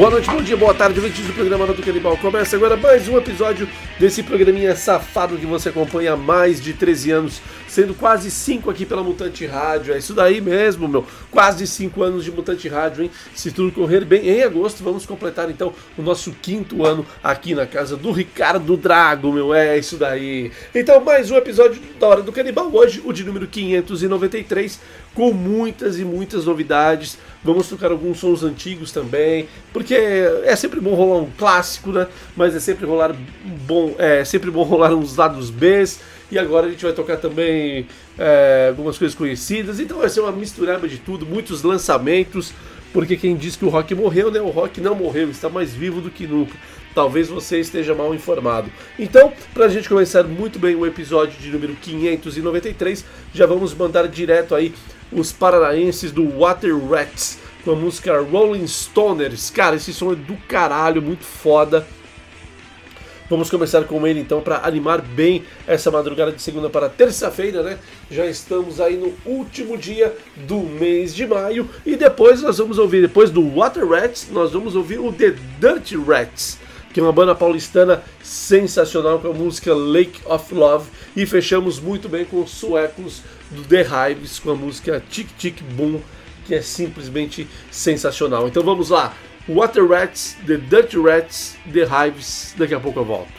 Boa noite, bom dia, boa tarde, ouvintes do programa do Canibal. Começa agora mais um episódio desse programinha safado que você acompanha há mais de 13 anos, sendo quase 5 aqui pela Mutante Rádio. É isso daí mesmo, meu. Quase 5 anos de Mutante Rádio, hein? Se tudo correr bem, em agosto vamos completar então o nosso quinto ano aqui na casa do Ricardo Drago, meu. É isso daí. Então, mais um episódio da Hora do Canibal. Hoje, o de número 593, com muitas e muitas novidades. Vamos tocar alguns sons antigos também, porque é sempre bom rolar um clássico, né? Mas é sempre rolar bom, é sempre bom rolar uns lados B. E agora a gente vai tocar também é, algumas coisas conhecidas. Então vai ser uma misturada de tudo, muitos lançamentos. Porque quem diz que o rock morreu, né? O rock não morreu, está mais vivo do que nunca. Talvez você esteja mal informado. Então, para a gente começar muito bem o episódio de número 593, já vamos mandar direto aí os paranaenses do Water Rats com a música Rolling Stoners. Cara, esse som é do caralho, muito foda. Vamos começar com ele então para animar bem essa madrugada de segunda para terça-feira, né? Já estamos aí no último dia do mês de maio e depois nós vamos ouvir, depois do Water Rats, nós vamos ouvir o The Dirty Rats, que é uma banda paulistana sensacional com a música Lake of Love e fechamos muito bem com os suecos do The Hives com a música Tic Tic Boom, que é simplesmente sensacional. Então vamos lá. Water Rats, The Dirty Rats, The Hives. Daqui a pouco eu volto.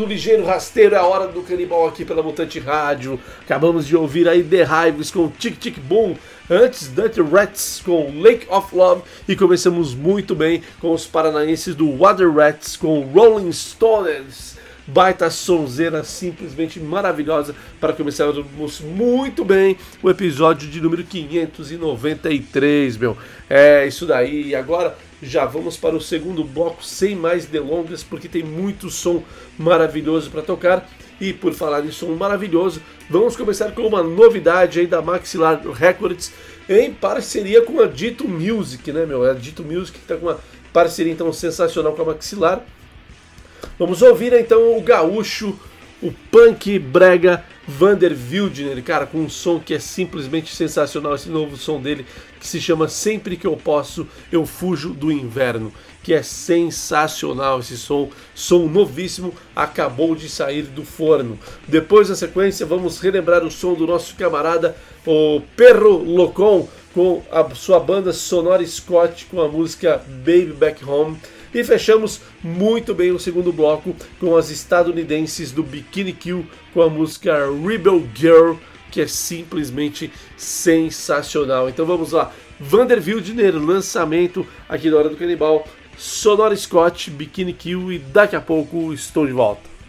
Rápido, ligeiro, rasteiro, é a hora do canibal aqui pela Mutante Rádio. Acabamos de ouvir aí The Hives com Tic Tic Boom. Antes, Dirty Rats com Lake of Love. E começamos muito bem com os paranaenses do Water Rats com Rolling Stones. Baita sonzeira simplesmente maravilhosa para começarmos muito bem o episódio de número 593, meu. É isso daí. E agora já vamos para o segundo bloco sem mais delongas, porque tem muito som maravilhoso para tocar. E por falar em som maravilhoso, vamos começar com uma novidade aí da Maxilar Records em parceria com a Dito Music, né, meu? A Dito Music que está com uma parceria então sensacional com a Maxilar. Vamos ouvir então o gaúcho, o punk brega Vander Wildner, cara, com um som que é simplesmente sensacional, esse novo som dele, que se chama Sempre que eu posso, eu fujo do inverno, que é sensacional esse som, som novíssimo, acabou de sair do forno. Depois da sequência, vamos relembrar o som do nosso camarada, o Perro Locon, com a sua banda Sonora Scott, com a música Baby Back Home. E fechamos muito bem o segundo bloco com as estadunidenses do Bikini Kill com a música Rebel Girl, que é simplesmente sensacional. Então vamos lá, Vander Wildner, lançamento aqui na Hora do Canibal, Sonora Scott, Bikini Kill e daqui a pouco estou de volta.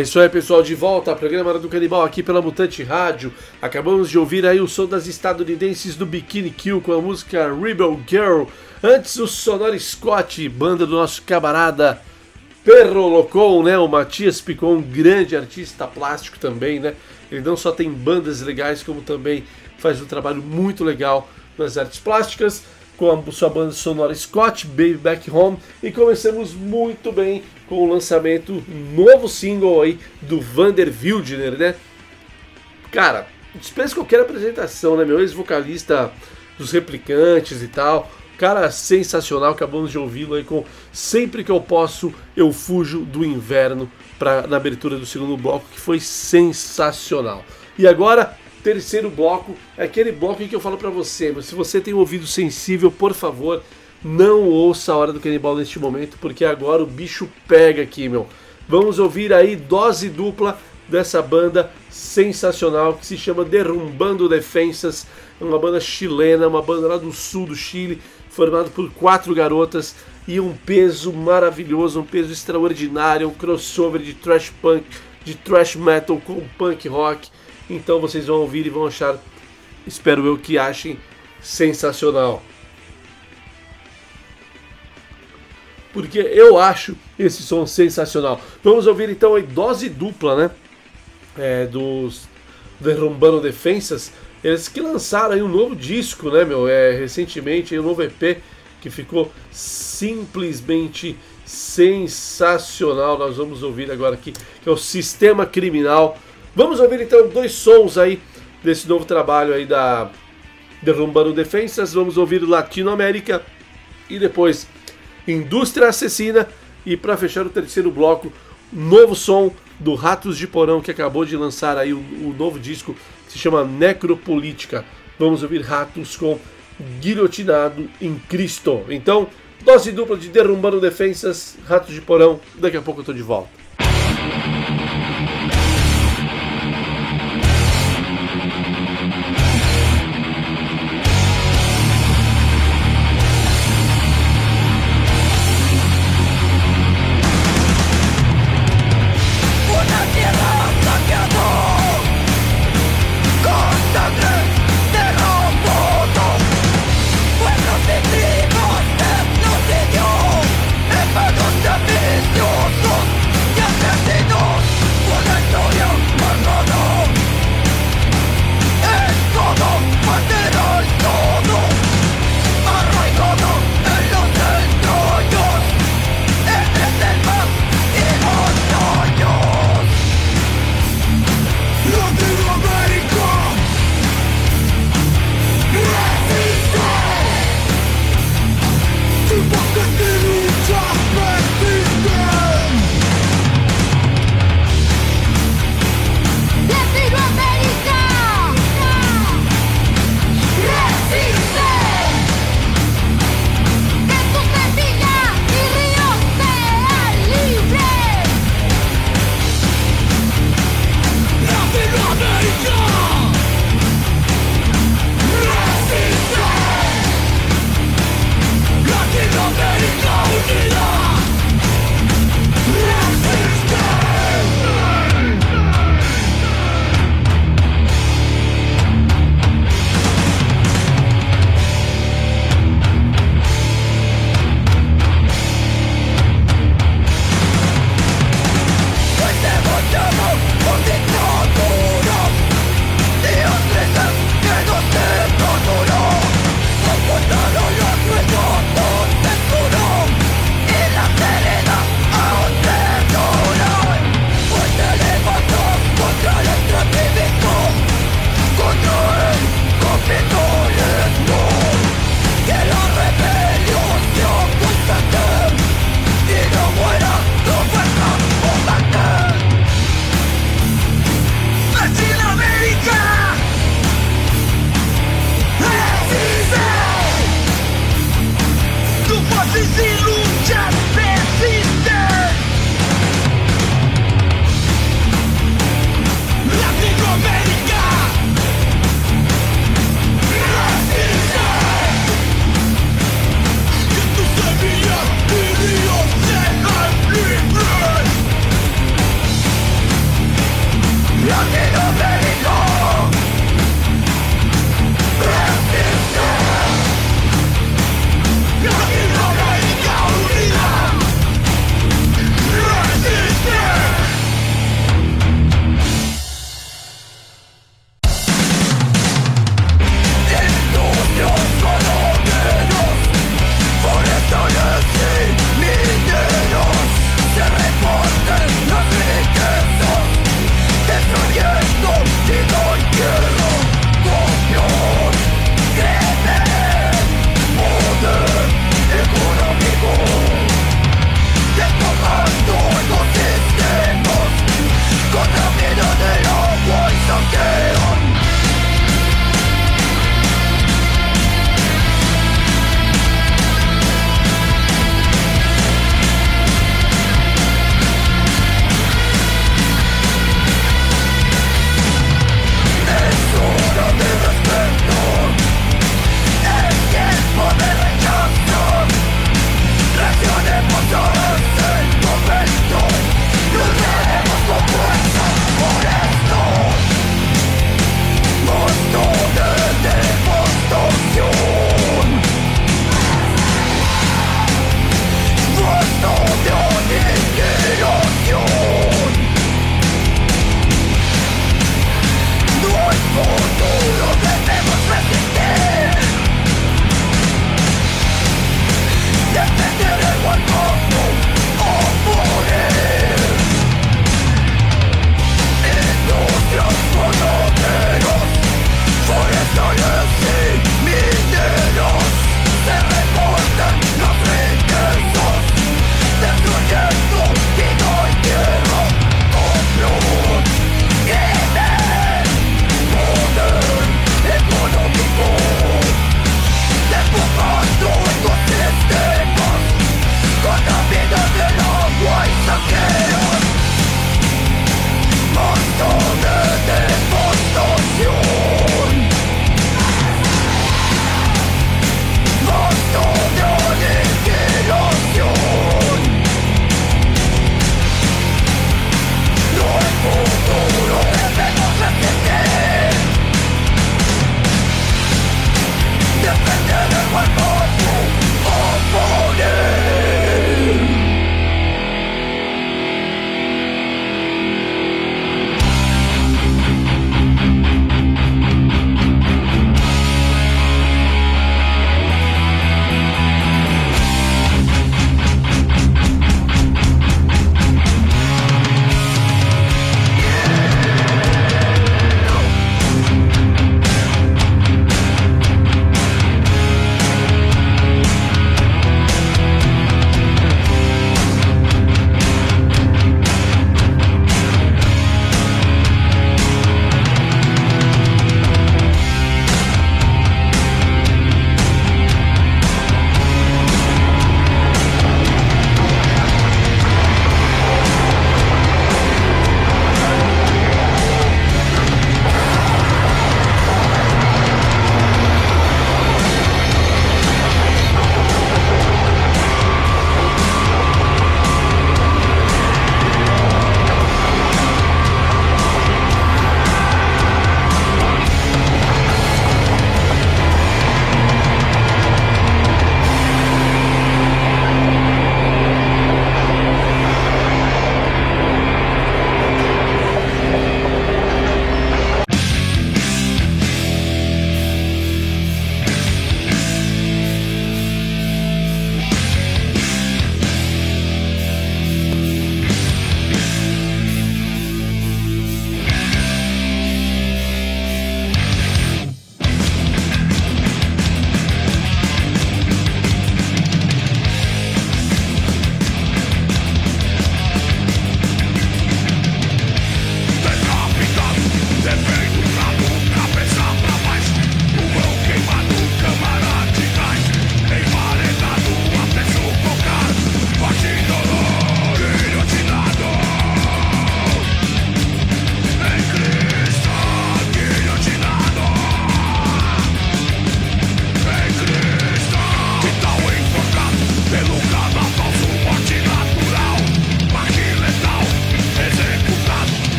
É isso aí, pessoal, de volta ao programa do Canibal aqui pela Mutante Rádio. Acabamos de ouvir aí o som das estadunidenses do Bikini Kill com a música Rebel Girl. Antes o Sonora Scott, banda do nosso camarada Perro Locon, né? O Matias Picon, um grande artista plástico também, né? Ele não só tem bandas legais, como também faz um trabalho muito legal nas artes plásticas com a sua banda sonora Scott, Baby Back Home, e começamos muito bem com o lançamento novo single aí do Vander Wildner, né? Cara, dispensa qualquer apresentação, né? Meu ex-vocalista dos Replicantes e tal, cara sensacional, acabamos de ouvi-lo aí com Sempre que eu posso, eu fujo do inverno pra, na abertura do segundo bloco, que foi sensacional. E agora, terceiro bloco, é aquele bloco em que eu falo pra você, mas se você tem um ouvido sensível, por favor, não ouça a hora do canibal neste momento, porque agora o bicho pega aqui, meu. Vamos ouvir aí dose dupla dessa banda sensacional que se chama Derrumbando Defensas, é uma banda chilena, uma banda lá do sul do Chile, formada por quatro garotas e um peso maravilhoso, um peso extraordinário, um crossover de thrash punk, de thrash metal com punk rock. Então vocês vão ouvir e vão achar, espero eu que achem sensacional. Porque eu acho esse som sensacional. Vamos ouvir então a dose dupla, né? É, dos Derrumbando Defensas. Eles que lançaram aí um novo disco, né, meu? É, recentemente, um novo EP que ficou simplesmente sensacional. Nós vamos ouvir agora aqui, que é o Sistema Criminal. Vamos ouvir então dois sons aí desse novo trabalho aí da Derrumbando Defensas. Vamos ouvir Latinoamérica e depois Indústria Assassina e para fechar o terceiro bloco, novo som do Ratos de Porão que acabou de lançar aí o, o novo disco que se chama Necropolítica. Vamos ouvir Ratos com Guilhotinado em Cristo. Então, dose dupla de Derrumbando Defensas, Ratos de Porão. Daqui a pouco eu tô de volta.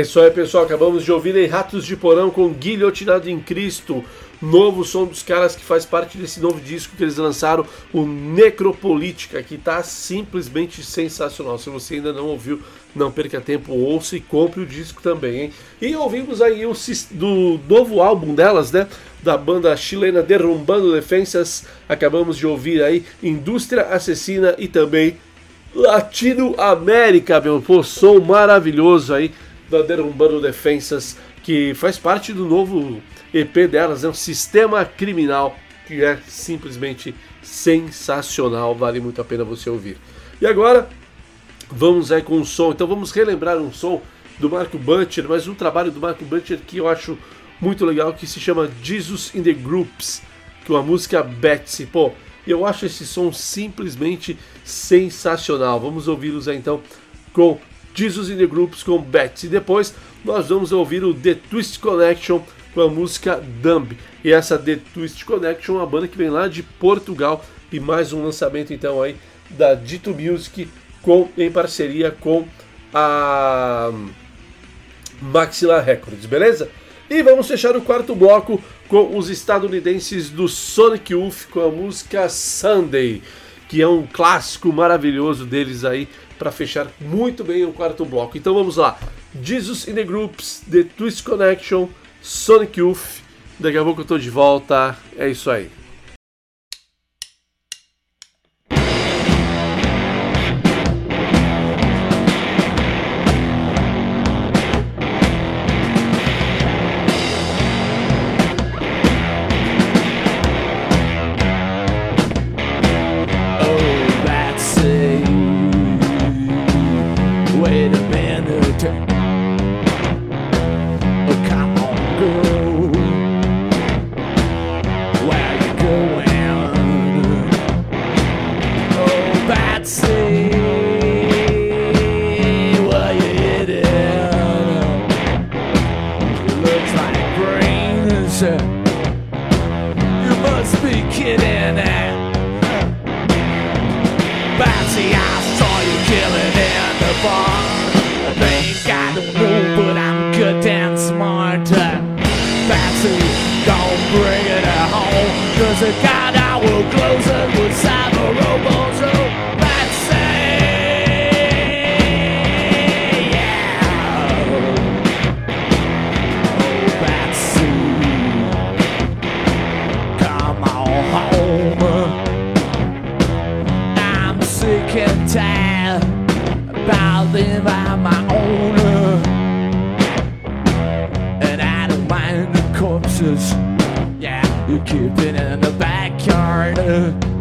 É isso aí, pessoal. Acabamos de ouvir aí Ratos de Porão com Guilhotinado em Cristo. Novo som dos caras que faz parte desse novo disco que eles lançaram, o Necropolítica, que tá simplesmente sensacional. Se você ainda não ouviu, não perca tempo, ouça e compre o disco também, hein? E ouvimos aí o do novo álbum delas, né? Da banda chilena Derrumbando Defensas. Acabamos de ouvir aí Indústria Assassina e também Latino América, meu pô, som maravilhoso aí da Derrumbando Defensas, que faz parte do novo EP delas, é um sistema criminal que é simplesmente sensacional, vale muito a pena você ouvir. E agora vamos aí com um som, então vamos relembrar um som do Marco Butcher, mas um trabalho do Marco Butcher que eu acho muito legal, que se chama Jesus in the Groups, que é uma música Betsy, pô, eu acho esse som simplesmente sensacional. Vamos ouvi-los aí, então com Jesus in the Groups com Betsy. Depois nós vamos ouvir o The Twist Connection com a música Dumb. E essa The Twist Connection é uma banda que vem lá de Portugal e mais um lançamento então aí da Dito Music com em parceria com a Maxilla Records, beleza? E vamos fechar o quarto bloco com os estadunidenses do Sonic Youth com a música Sunday, que é um clássico maravilhoso deles aí para fechar muito bem o quarto bloco. Então vamos lá. Jesus in the Groups, The Twist Connection, Sonic Youth. Daqui a pouco eu tô de volta. É isso aí. You keep it in the backyard.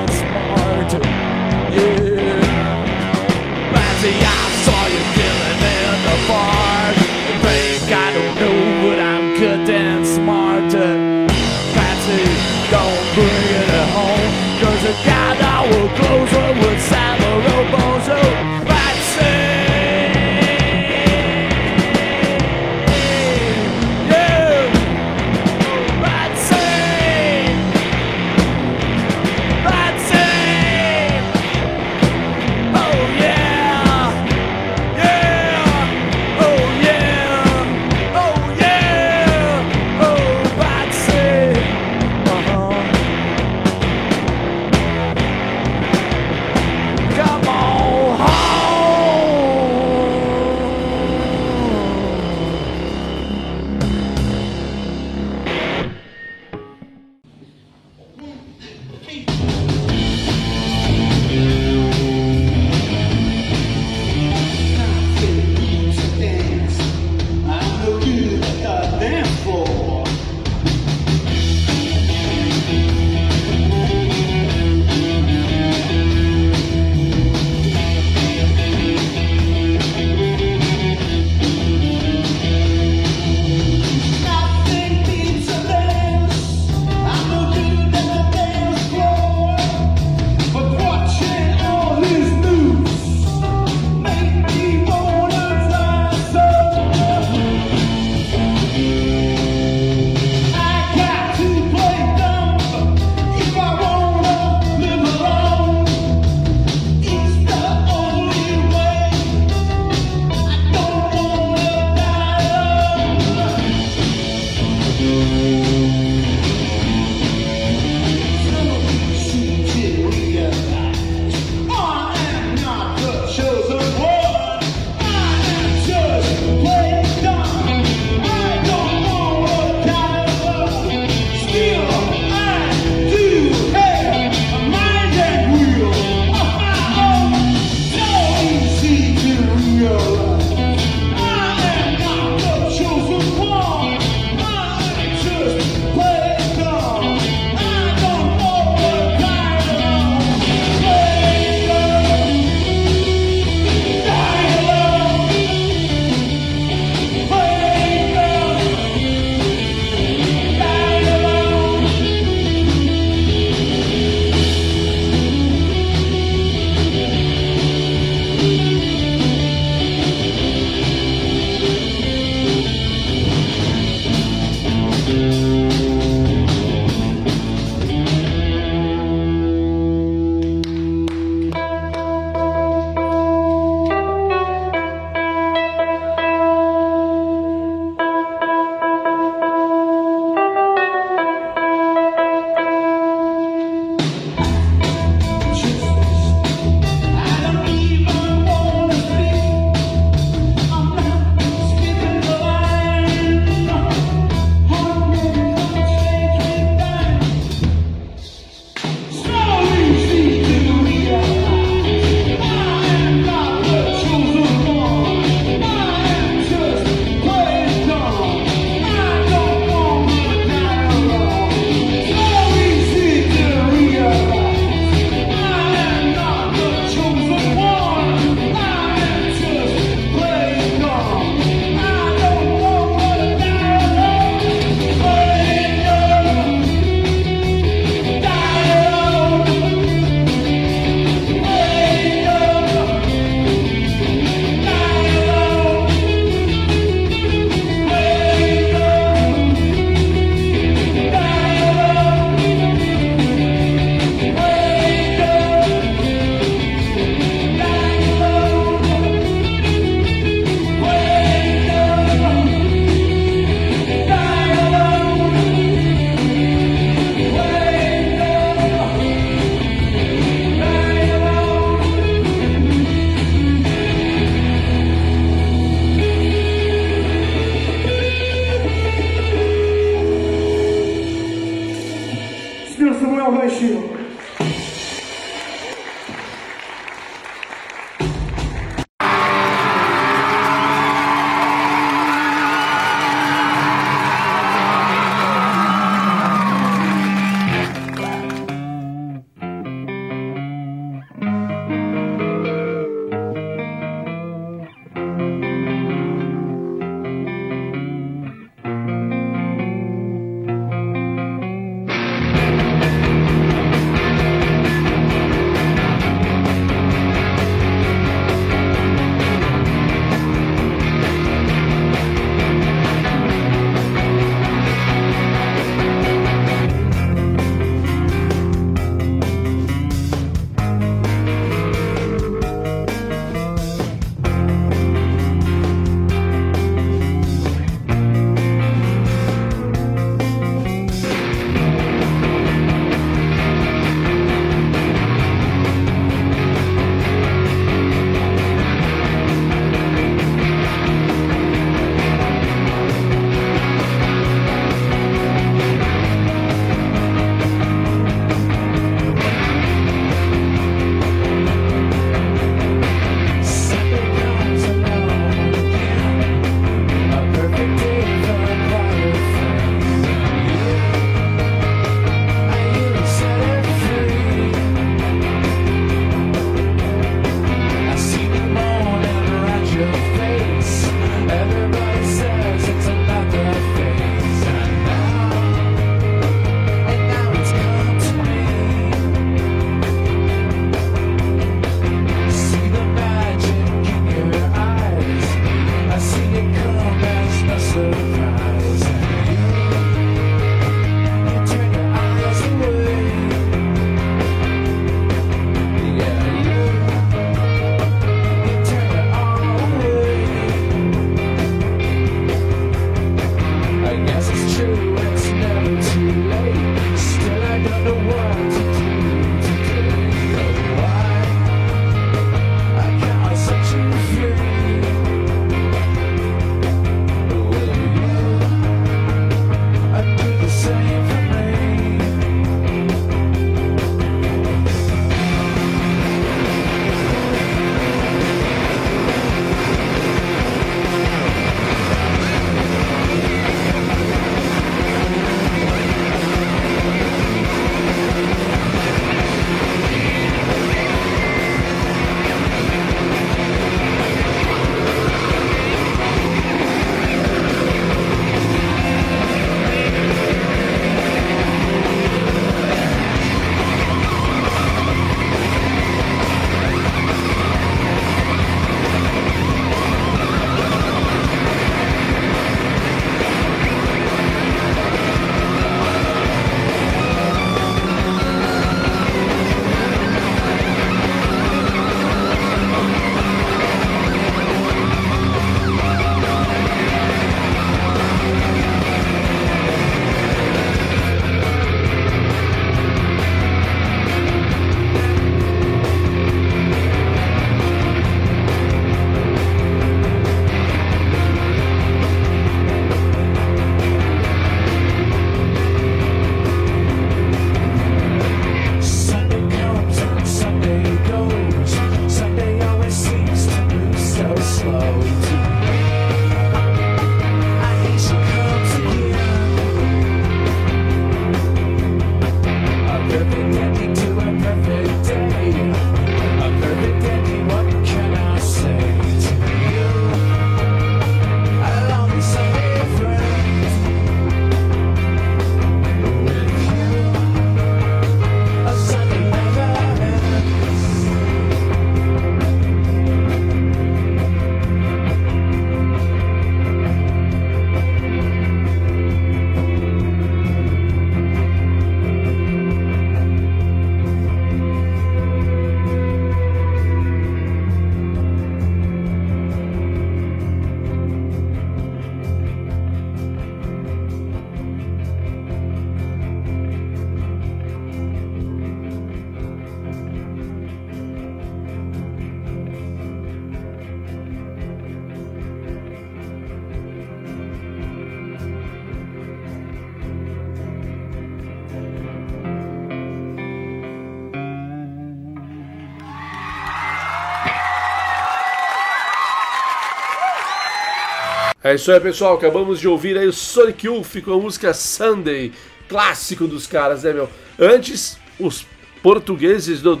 É isso aí, pessoal. Acabamos de ouvir aí o Sonic Youth com a música Sunday, clássico dos caras, né, meu? Antes, os portugueses do.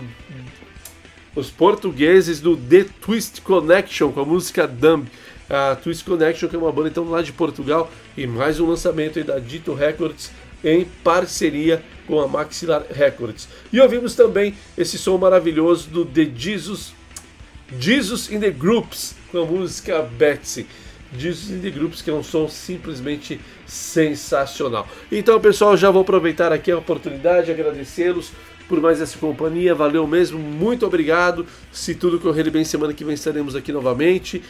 Os portugueses do The Twist Connection com a música Dumb. A Twist Connection, que é uma banda então lá de Portugal, e mais um lançamento aí da Dito Records em parceria com a Maxillar Records. E ouvimos também esse som maravilhoso do The Jesus Jesus in the Groups com a música Betsy. Jesus in the Groups, que é um som simplesmente sensacional. Então, pessoal, já vou aproveitar aqui a oportunidade, agradecê-los por mais essa companhia. Valeu mesmo, muito obrigado. Se tudo correr bem, semana que vem estaremos aqui novamente.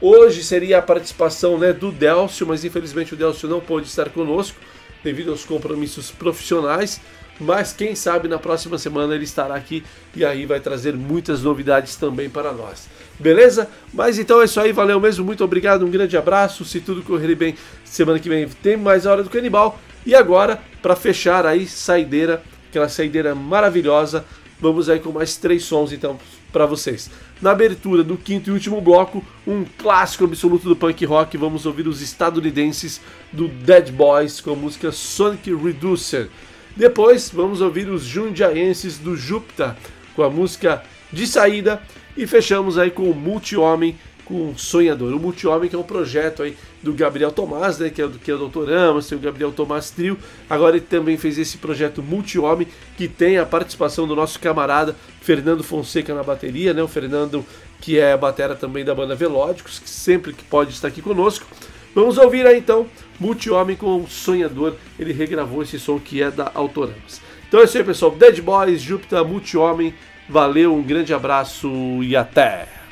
Hoje seria a participação né, do Delcio, mas infelizmente o Delcio não pôde estar conosco devido aos compromissos profissionais. Mas quem sabe na próxima semana ele estará aqui e aí vai trazer muitas novidades também para nós. Beleza? Mas então é isso aí, valeu mesmo, muito obrigado, um grande abraço. Se tudo correr bem, semana que vem tem mais a hora do canibal. E agora, para fechar aí, saideira, aquela saideira maravilhosa, vamos aí com mais três sons então para vocês. Na abertura do quinto e último bloco, um clássico absoluto do punk rock, vamos ouvir os estadunidenses do Dead Boys com a música Sonic Reducer. Depois vamos ouvir os jundiaenses do Júpiter com a música de saída e fechamos aí com o Multi-Homem com Sonhador. O Multi-Homem que é um projeto aí do Gabriel Tomás, né, que é, que é o Dr. Amos, tem o Gabriel Tomás Trio. Agora ele também fez esse projeto Multi-Homem que tem a participação do nosso camarada Fernando Fonseca na bateria, né, o Fernando que é a batera também da banda Velódicos, que sempre que pode estar aqui conosco. Vamos ouvir aí então Multi-Homem com Sonhador. Ele regravou esse som que é da Autoramas. Então é isso aí, pessoal. Dead Boys, Júpiter, Multi-Homem. Valeu, um grande abraço e até!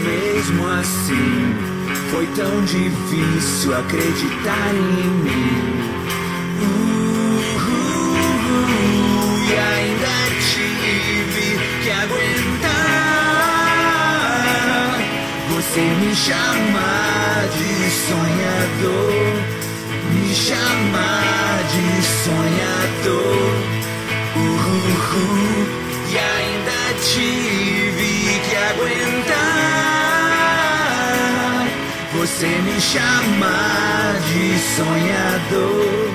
Mesmo assim, foi tão difícil acreditar em mim. Uh, uh, uh, e ainda tive que aguentar você me chamar de sonhador, me chamar de sonhador. Uhul, e ainda tive você me chamar de sonhador,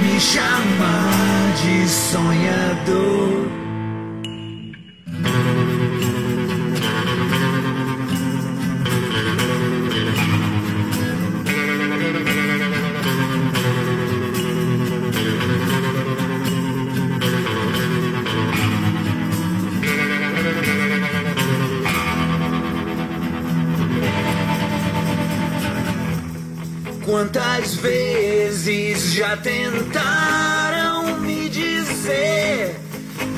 me chamar de sonhador. Quantas vezes já tentaram me dizer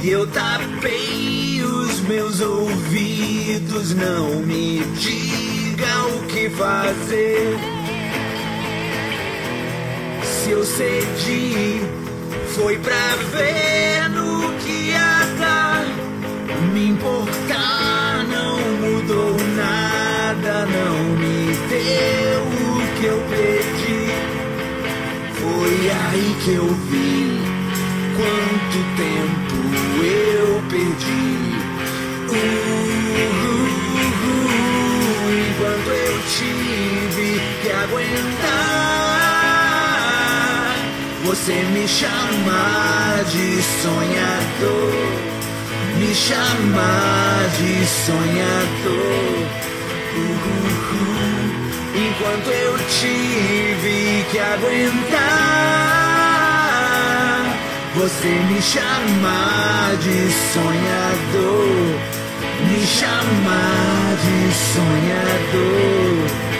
e eu tapei os meus ouvidos, não me diga o que fazer. Se eu cedi, foi pra ver no que ia dar. Me importar não mudou nada, não me deu Foi aí que eu vi quanto tempo eu perdi. Uh, uh, uh, enquanto eu tive que aguentar você me chamar de sonhador, me chamar de sonhador. Uh, uh, uh, enquanto eu tive que aguentar você me chamar de sonhador, me chamar de sonhador.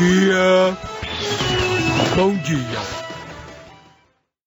dia! Bom dia!